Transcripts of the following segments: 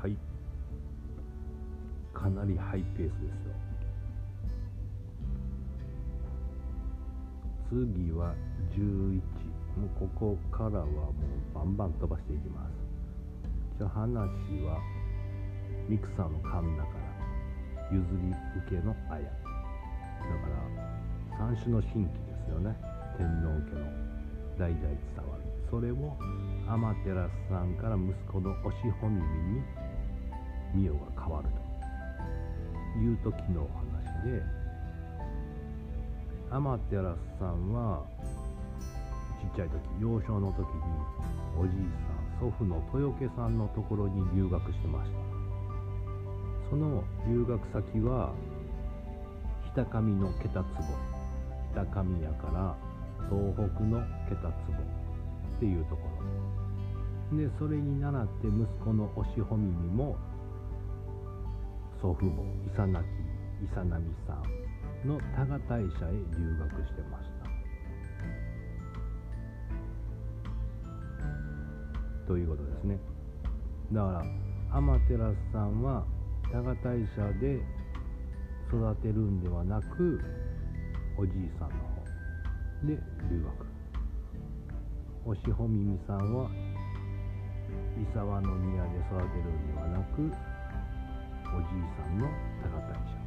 はい。かなりハイペースですよ。次は11もうここからはもうバンバン飛ばしていきます。じゃあ話はミクサーの神だから譲り受けの綾だから三種の神器よね。天皇家の代々伝わる。それを天照さんから息子の押しほみみに御代が変わると。いう時のお話で天照さんはちっちゃい時幼少の時におじいさん祖父の豊家さんのところに留学してました。その留学先は北上の桁壺北上やから東北の桁壺っていうところ。でそれに倣って息子の押しほみみも祖父母伊佐亡き伊佐波さんの多賀大社へ留学してました。ということですね。だから天照さんは多賀大社で育てるんではなくおじいさんの方で留学。おしほみみさんは伊沢の宮で育てるんではなくおじいさんの多賀大社。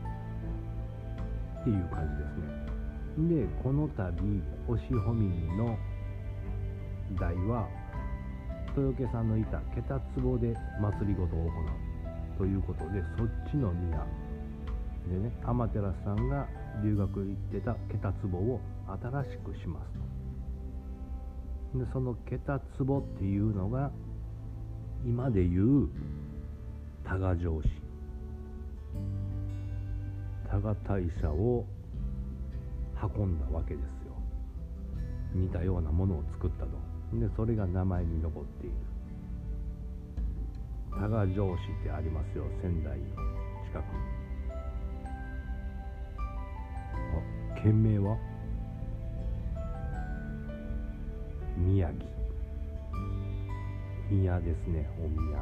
っていう感じですね。でこの度おしほみみの代は豊家さんのいた桁壺で祭りごとを行うということでそっちの宮。でね天照さんが留学行ってた桁壺を新しくしますと。でその桁壺っていうのが今でいう多賀城市多賀大社を運んだわけですよ。似たようなものを作ったと。でそれが名前に残っている。多賀城市ってありますよ仙台の近くに。県名は？宮城。宮ですねお宮。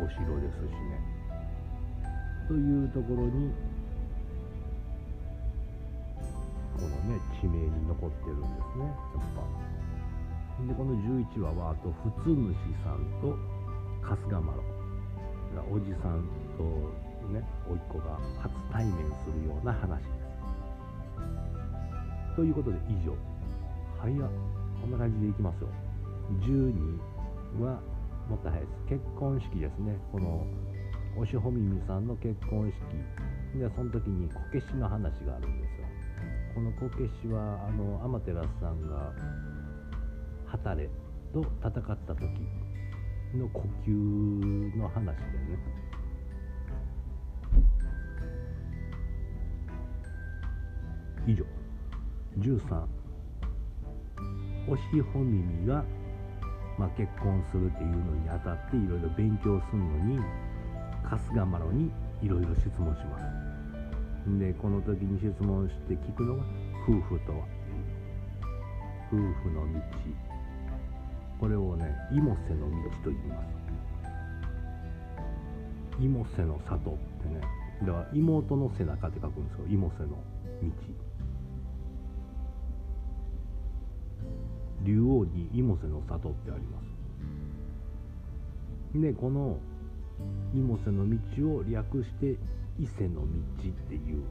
お城ですしね。というところにこのね地名に残ってるんですねやっぱ。でこの11話はあと普通主さんと春日麻呂おじさんとね甥っ子が初対面するような話です。ということで以上。はいやこんな感じでいきますよ。12はもっと早いです。結婚式ですね。このおしほみみさんの結婚式。でその時にこけしの話があるんですよ。このこけしはあの天照さんが旗れと戦った時の呼吸の話でね。以上。13おしほみみが、まあ、結婚するっていうのにあたっていろいろ勉強するのに春日麻呂にいろいろ質問します。でこの時に質問して聞くのが夫婦とは。夫婦の道。これをね妹瀬の道と言います。妹瀬の里ってね。だから妹の背中って書くんですよ。妹瀬の道。竜王に妹瀬の里ってあります。でこの妹瀬の道を略して伊勢の道っていう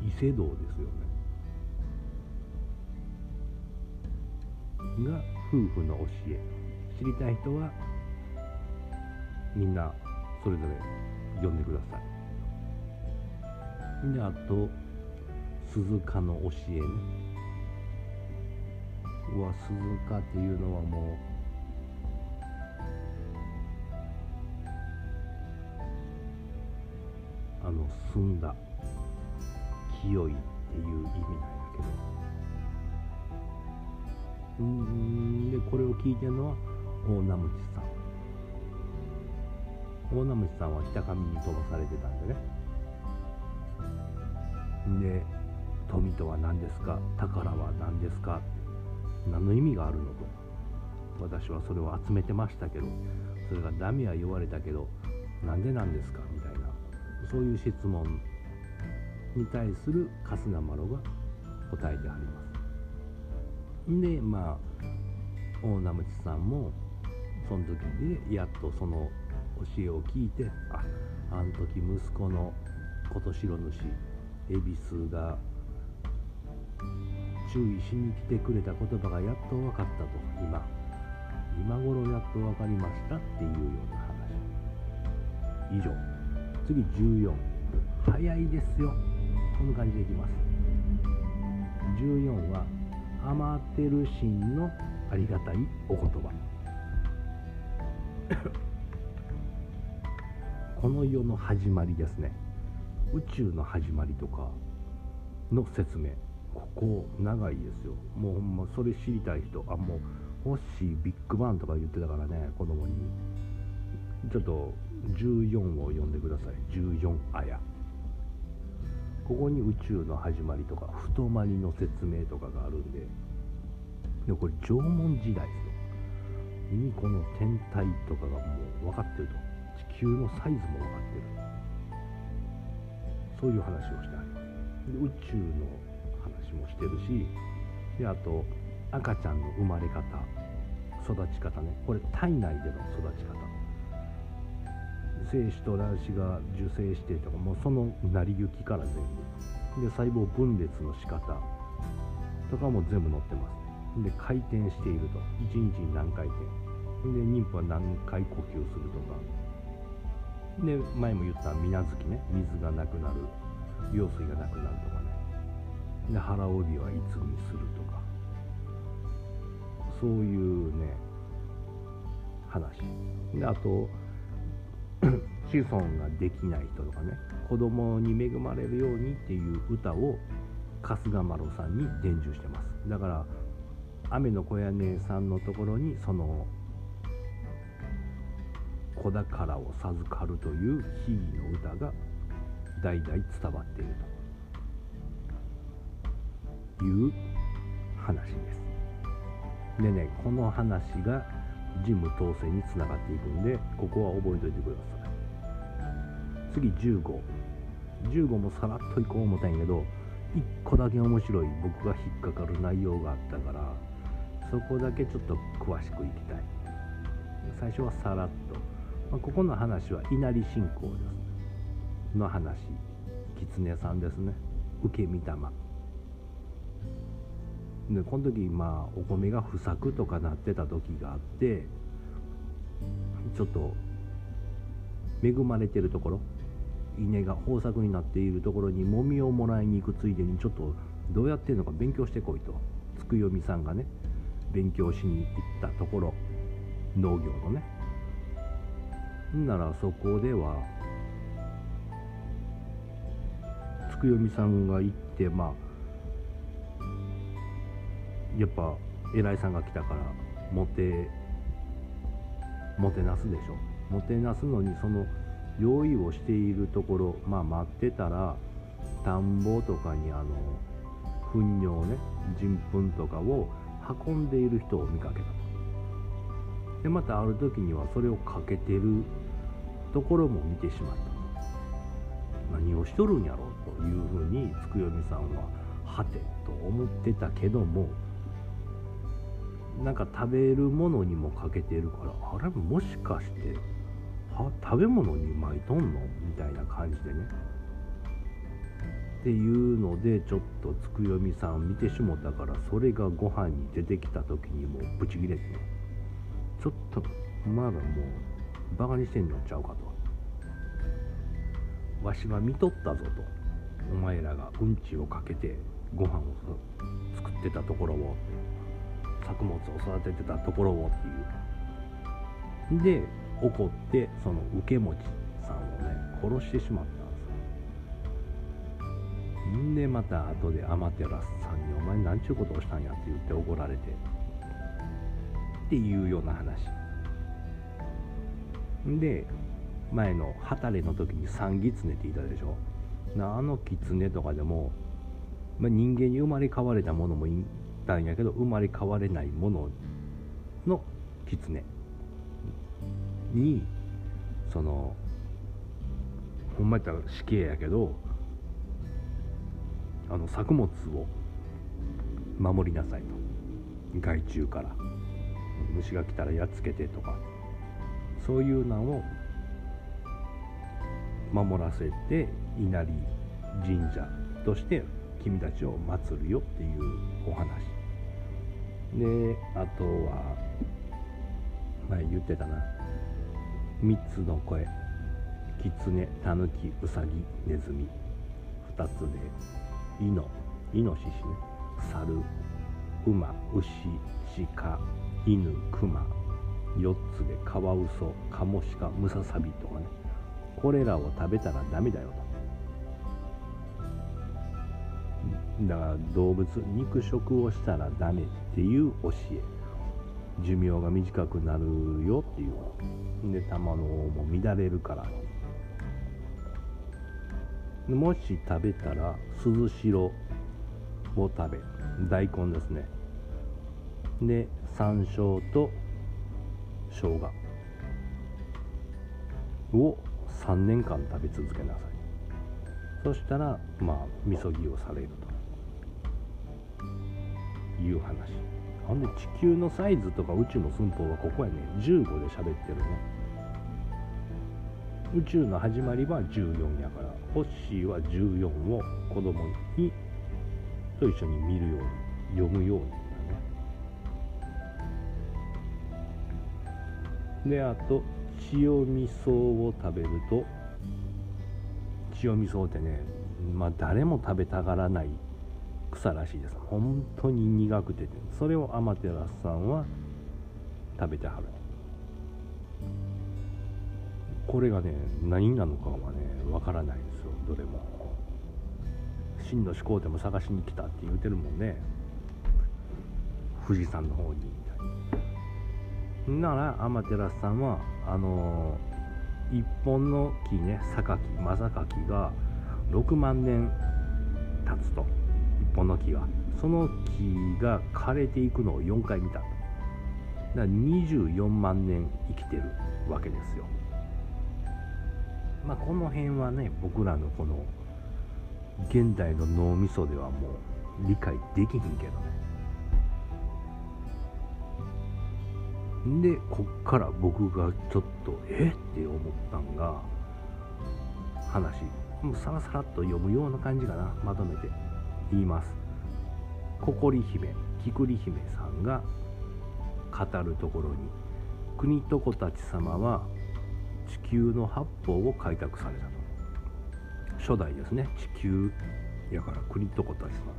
伊勢道ですよね。が夫婦の教え。知りたい人はみんなそれぞれ読んでください。であと鈴鹿の教えね。うわ鈴鹿っていうのはもうあの澄んだ清いっていう意味なんやけど。うん。でこれを聞いてるのは大名虫さん。大名虫さんは北上に飛ばされてたんでね。で富とは何ですか？宝は何ですか？何の意味があるのと。私はそれを集めてましたけどそれがダメは言われたけどなんでなんですか？みたいなそういう質問に対する春日麻呂が答えてはります。でまあ大名淵さんもその時でやっとその教えを聞いてああの時息子の琴城主恵比寿が注意しに来てくれた言葉がやっと分かったと今。今頃やっと分かりましたっていうような話。以上。次14早いですよ。こんな感じでいきます。14はアマテル神のありがたいお言葉。この世の始まりですね。宇宙の始まりとかの説明。ここ長いですよ。もうほんまそれ知りたい人。あもうホッシービッグバンとか言ってたからね子供に。ちょっと14を読んでください。14あや。ここに宇宙の始まりとか太まりの説明とかがあるんで。でこれ縄文時代ですよ。にこの天体とかがもう分かってると。地球のサイズも分かってる。そういう話をしてあります宇宙の話もしてるしであと赤ちゃんの生まれ方育ち方ね。これ体内での育ち方。精子と卵子が受精してとかもうその成り行きから全部。で細胞分裂の仕方。とかも全部載ってます。で回転していると。1日に何回転。で妊婦は何回呼吸するとか。で前も言った水無月ね。水がなくなる。羊水がなくなるとか。で腹帯はいつにするとか。そういうね話。であと 子孫ができない人とかね子供に恵まれるようにっていう歌を春日麻呂さんに伝授してます。だから雨の小屋姉さんのところにその子宝を授かるという比喩の歌が代々伝わっていると。いう話です。でねこの話がジム統制につながっていくんでここは覚えておいてください。次1515 15もさらっといこう思ったんやけど1個だけ面白い僕が引っかかる内容があったからそこだけちょっと詳しくいきたい。最初はさらっと、まあ、ここの話は稲荷信仰です。の話。狐さんですね。受け身玉。でこの時まあお米が不作とかなってた時があってちょっと恵まれてるところ稲が豊作になっているところにもみをもらいに行くついでにちょっとどうやってるのか勉強してこいとつくよみさんがね勉強しに行ったところ農業のね。ならそこではつくよみさんが行ってまあやっぱ偉いさんが来たからもてもてなすでしょ？もてなすのにその用意をしているところまあ待ってたら田んぼとかにあの糞尿ね人糞とかを運んでいる人を見かけたと。でまたある時にはそれをかけてるところも見てしまった。何をしとるんやろ？うというふうにつくよみさんははてと思ってたけどもなんか食べるものにもかけてるからあれもしかしては食べ物に巻いとんの？みたいな感じでね。っていうのでちょっとつくよみさん見てしもたからそれがご飯に出てきた時にもうブチギレてねちょっとまだもうバカにしてんのちゃうかと。わしは見とったぞと。お前らがうんちをかけてご飯を作ってたところを。作物を育ててたところをっていう。で怒ってその受け持ちさんをね殺してしまったんですよ。んでまた後でアマテラスさんに「お前何ちゅうことをしたんや」って言って怒られて。っていうような話。で前の「はたれ」の時に「三狐」って言ったでしょ。あの狐とかでも、まあ、人間に生まれ変われたものもいたんやけど生まれ変われないものの狐にそのほんまやったら死刑やけどあの作物を守りなさいと。害虫から。虫が来たらやっつけてとか。そういうのを守らせて稲荷神社として君たちを祀るよっていうお話。であとは前言ってたな。3つの声。キツネタヌキウサギネズミ。2つでイノ。イノシシね。猿。馬牛鹿犬熊。4つでカワウソカモシカムササビとかね。これらを食べたらダメだよと。だから動物肉食をしたらダメっていう教え。寿命が短くなるよっていう。で卵も乱れるから。もし食べたら鈴代を食べ。大根ですね。で山椒と生姜。を3年間食べ続けなさい。そしたらまあみそぎをされると。いう話。ほんで地球のサイズとか宇宙の寸法はここやね。15で喋ってるね。宇宙の始まりは14やからホッシーは14を子供にと一緒に見るように読むようにだね。であと塩味噌を食べると塩味噌ってねまあ誰も食べたがらない草らしいです。本当に苦くて。それをアマテラスさんは食べてはる。これがね何なのかはねわからないですよ。どれも。真の始皇帝も探しに来たって言うてるもんね。富士山の方に。みたいなら天照さんはあのー、一本の木ね榊正榊が6万年経つと。本の木がその木が枯れていくのを4回見た。だから24万年生きてるわけですよ。まあこの辺はね僕らのこの現代の脳みそではもう理解できひんけどね。でこっから僕がちょっとえ？って思ったんが話もうさらさらっと読むような感じかなまとめて。言います。ココリ姫キクリ姫さんが語るところに国と子たち様は地球の八方を開拓されたと。初代ですね。地球やから国と子たち様。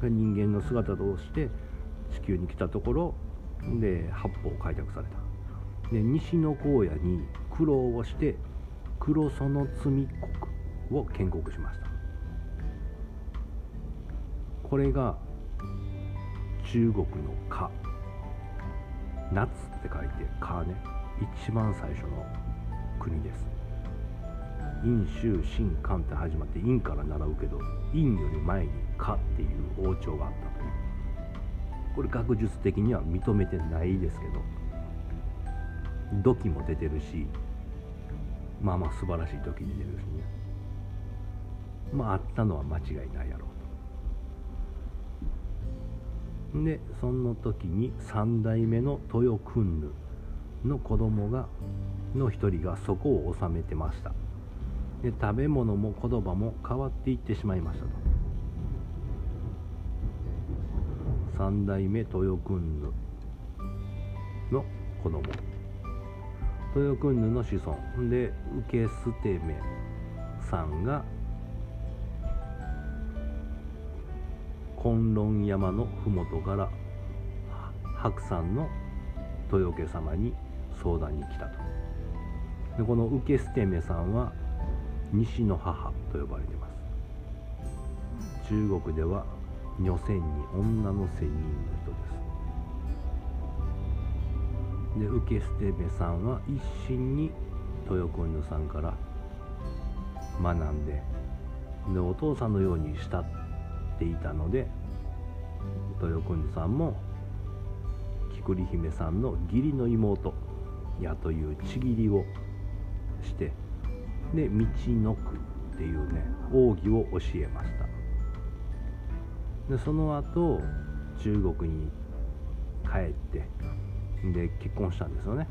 が人間の姿として地球に来たところで八方を開拓された。で西の荒野に苦労をして黒園積国を建国しました。これが中国の「夏」夏って書いて「夏」ね。一番最初の国です。陰州新漢って始まって陰から習うけど陰より前に「夏」っていう王朝があったという。これ学術的には認めてないですけど土器も出てるしまあまあ素晴らしい土器出てるしね。まああったのは間違いないやろ。でその時に3代目の豊訓ヌの子供がの一人がそこを治めてました。で食べ物も言葉も変わっていってしまいましたと。三代目豊君ヌの子供。豊君ヌの子孫。で受け捨て目さんが金論山の麓から白山の豊家様に相談に来たと。でこの受捨目さんは西の母と呼ばれています。中国では女仙に女の仙人の人です。で受け捨て目さんは一心に豊子犬さんから学んででお父さんのように慕っていたので豊君さんも菊里姫さんの義理の妹やというちぎりをしてで道のくっていうね奥義を教えました。でその後中国に帰ってで結婚したんですよね。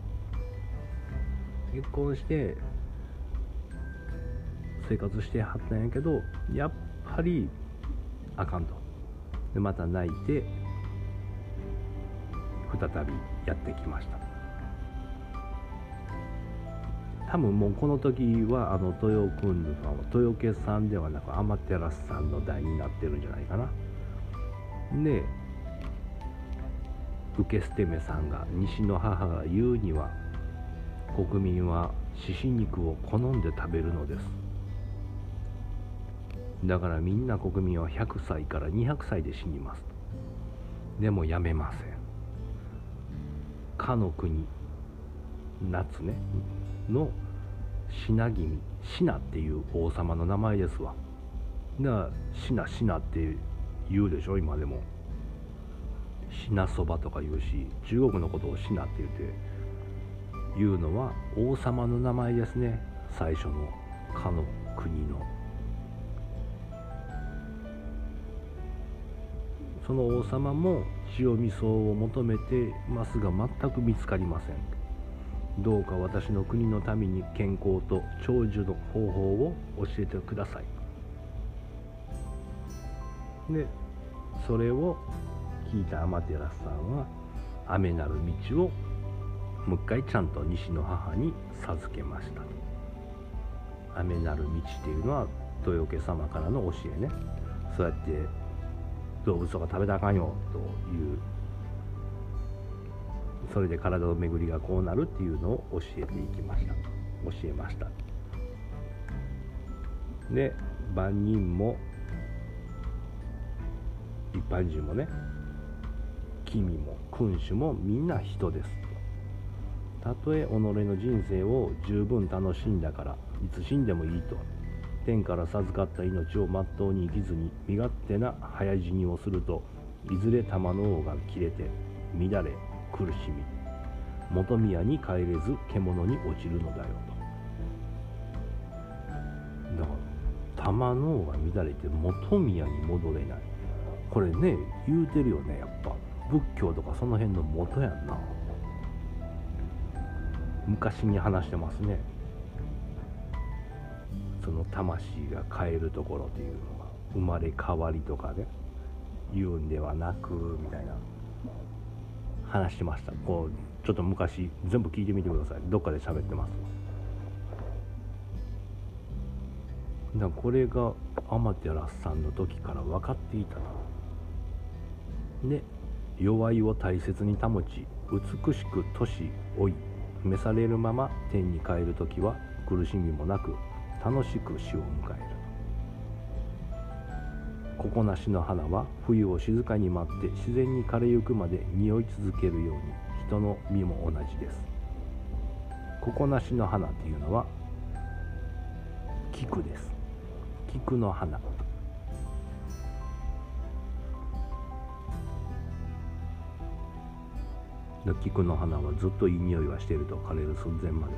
結婚して生活してはったんやけどやっぱりあかんと。でまた泣いて再びやってきました。多分もうこの時はあの豊君さんは豊家さんではなく天照さんの代になってるんじゃないかな。で受捨て目さんが西の母が言うには国民は獅子肉を好んで食べるのです。だからみんな国民は100歳から200歳で死にます。でもやめません。かの国夏ね。の品君品っていう王様の名前ですわ。だから品品って言うでしょ今でも。品そばとか言うし中国のことを品って言って言うのは王様の名前ですね。最初のかの国の。その王様も塩味噌を求めてますが全く見つかりません。どうか私の国のために健康と長寿の方法を教えてください。でそれを聞いた天照さんは雨なる道をもう一回ちゃんと西の母に授けました。雨なる道っていうのは豊家様からの教えね。そうやって動物とか食べたらあかんよという。それで体の巡りがこうなるっていうのを教えていきました。教えました。で万人も一般人もね君も君主もみんな人です。たとえ己の人生を十分楽しんだからいつ死んでもいいと。天から授かった命をまっとうに生きずに身勝手な早死にをするといずれ玉の王が切れて乱れ苦しみ元宮に帰れず獣に落ちるのだよとだから玉の王が乱れて元宮に戻れないこれね言うてるよねやっぱ仏教とかその辺の元やんな昔に話してますねその魂が変えるところというのが生まれ変わりとかね言うんではなくみたいな話しました。こうちょっと昔全部聞いてみてください。どっかで喋ってます。だこれが天照さんの時から分かっていたな。で弱いを大切に保ち美しく年老い召されるまま天に帰る時は苦しみもなく楽しく死を迎える。こなしの花は冬を静かに待って自然に枯れゆくまで匂い続けるように。人の身も同じです。こなしの花っていうのは菊です。菊の花菊の花はずっといい匂いはしてると枯れる寸前まで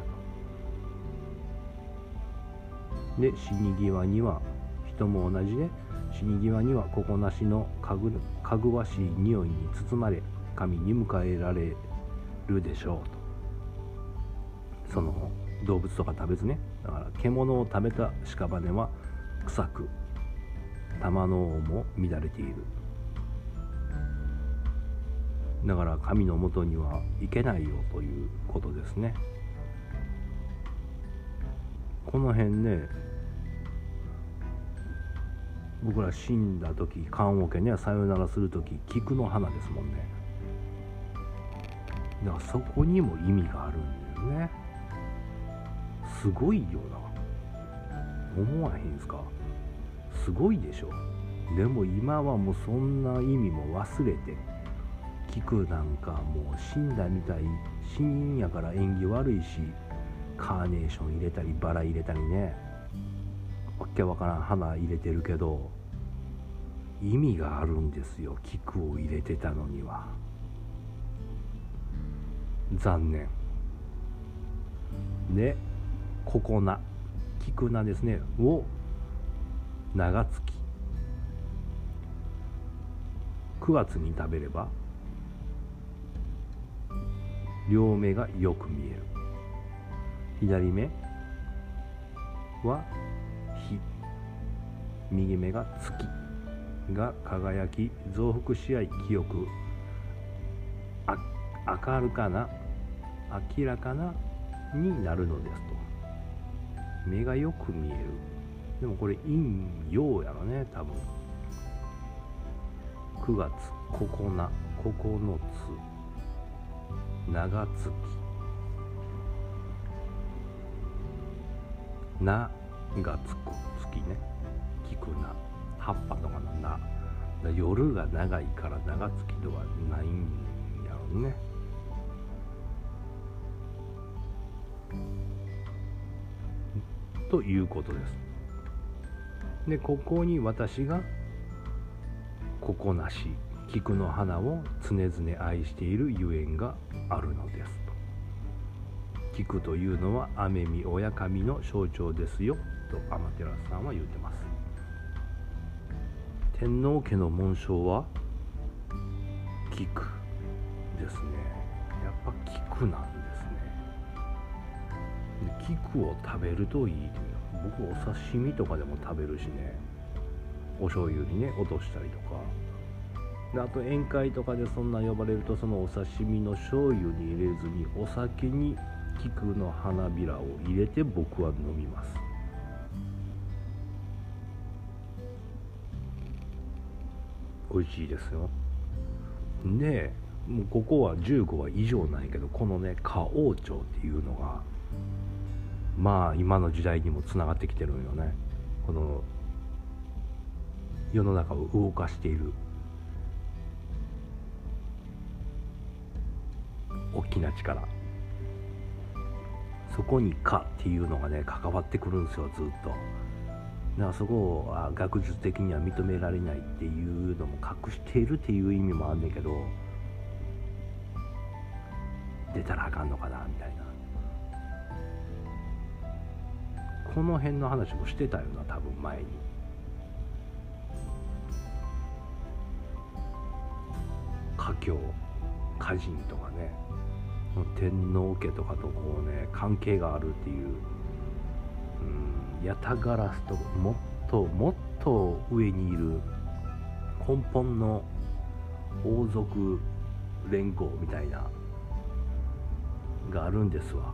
で死に際には人も同じで死に際にはここなしのかぐかぐわしい匂いに包まれ神に迎えられるでしょうと。その動物とか食べずね。だから獣を食べた屍は臭く玉の王も乱れている。だから神のもとには行けないよということですね。この辺ね僕ら死んだ時棺桶にはさよならする時菊の花ですもんね。だからそこにも意味があるんだよね。すごいよな。思わへんすか？すごいでしょ。でも今はもうそんな意味も忘れて菊なんかもう死んだみたい死人やから縁起悪いしカーネーション入れたりバラ入れたりね。わけわからん花入れてるけど意味があるんですよ菊を入れてたのには。残念。でここな菊菜ですねを長月。9月に食べれば両目がよく見える。左目は右目が月が輝き増幅し合い清くあ明るかな明らかなになるのですと目がよく見えるでもこれ陰陽やろね多分9月9な9つ長月ながつく月ね聞くな。葉っぱとかのな夜が長いから長月ではないんやろうね。ということです。でここに私がここなし菊の花を常々愛しているゆえんがあるのです。と菊というのは雨見親神の象徴ですよと天照さんは言うてます。天皇家の紋章は？菊ですね。やっぱ菊なんですね。菊を食べるといいという。僕お刺身とかでも食べるしね。お醤油にね落としたりとか。であと宴会とかでそんな呼ばれるとそのお刺身の醤油に入れずにお酒に菊の花びらを入れて僕は飲みます。美味しいですよ。でもうここは15話以上ないけどこのね花王朝っていうのがまあ今の時代にもつながってきてるんよね。この世の中を動かしている大きな力。そこに「か」っていうのがね関わってくるんですよずっと。だからそこは学術的には認められないっていうのも隠しているっていう意味もあんねんけど出たらあかんのかなみたいな。この辺の話もしてたよな多分前に。家境歌人とかね天皇家とかとこうね関係があるっていうヤタガラスともっともっと上にいる根本の王族連合みたいながあるんですわ。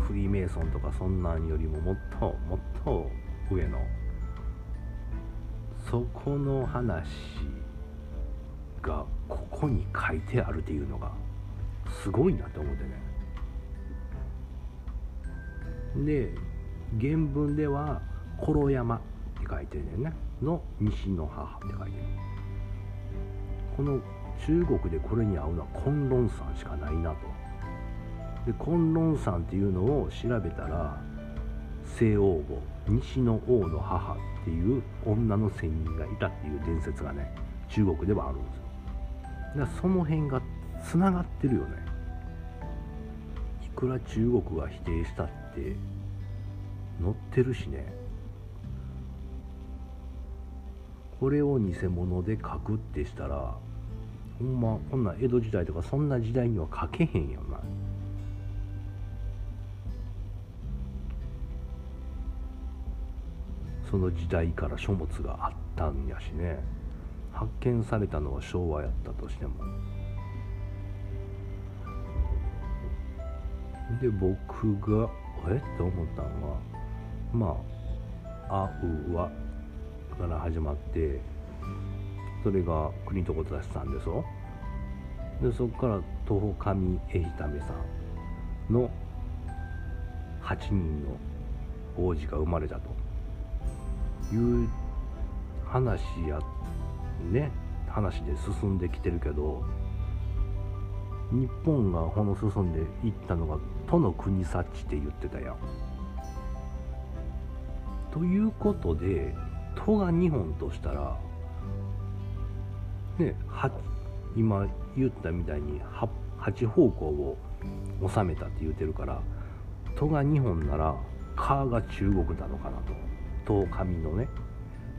フリーメイソンとかそんなんよりももっともっと上のそこの話がここに書いてあるっていうのがすごいなと思ってね。で原文では「衣山」って書いてるねんね。の西の母って書いてる。この中国でこれに合うのは崑崙山しかないなと。で崑崙山っていうのを調べたら西王母西の王の母っていう女の仙人がいたっていう伝説がね中国ではあるんですよ。だからその辺がつながってるよね。いくら中国が否定したって載ってるしね。これを偽物で書くってしたらほんまこんな江戸時代とかそんな時代には書けへんよな。その時代から書物があったんやしね。発見されたのは昭和やったとしても。で僕がえ？って思ったのはまあ「あうわ」から始まってそれが国とこ出したんですよ。でそこから徒歩上江ひためさんの8人の王子が生まれたと。いう話やね話で進んできてるけど日本がほの進んでいったのが「都の国察知」って言ってたやんということで都が2本としたらね今言ったみたいに 8, 方向を収めたって言うてるから都が2本なら川が中国なのかなと。東上のね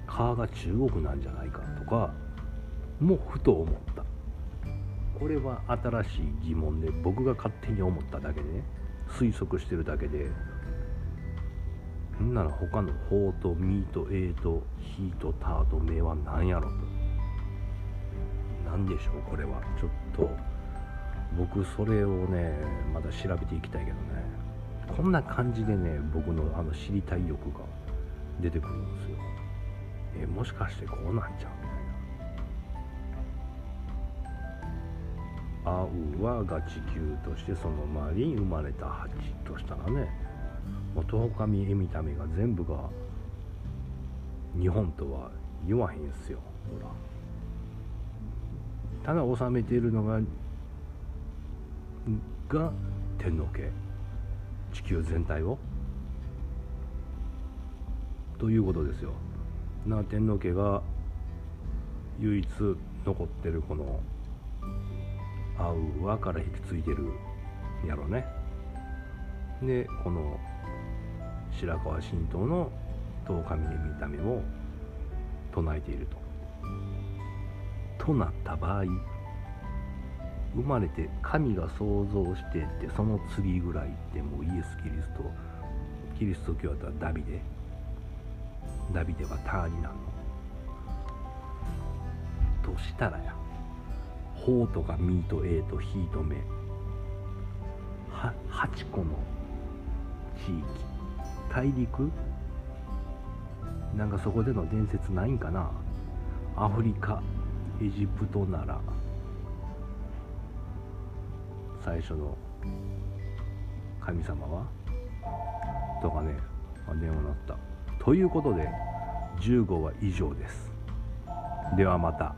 川が中国なんじゃないかとかもふと思った。これは新しい疑問で僕が勝手に思っただけでね推測してるだけでんなら他の「法」と「み」と「え」と「ひ」と「た」と「め」は何やろと。何でしょうこれは。ちょっと僕それをねまだ調べていきたいけどね。こんな感じでね僕のあの知りたい欲が出てくるんですよ。えもしかしてこうなんちゃうみたいな「あうは」が地球としてその周りに生まれた蜂としたらね元上恵美ためが全部が日本とは言わへんすよほら。ただ治めているのがが天皇家地球全体を。ということですよ。な天皇家が唯一残ってるこの「あうわ」から引き継いでるやろね。でこの白河神道の十日峰見た目を唱えていると。となった場合生まれて神が創造してってその次ぐらいってもうイエス・キリストキリスト教だったらダビデ。ダビデはターになの。としたらや。法とかミと A とヒと目8個の地域。大陸？なんかそこでの伝説ないんかな？アフリカエジプトなら。最初の神様は？とかね、あ、電話鳴った。ということで15話以上です。ではまた。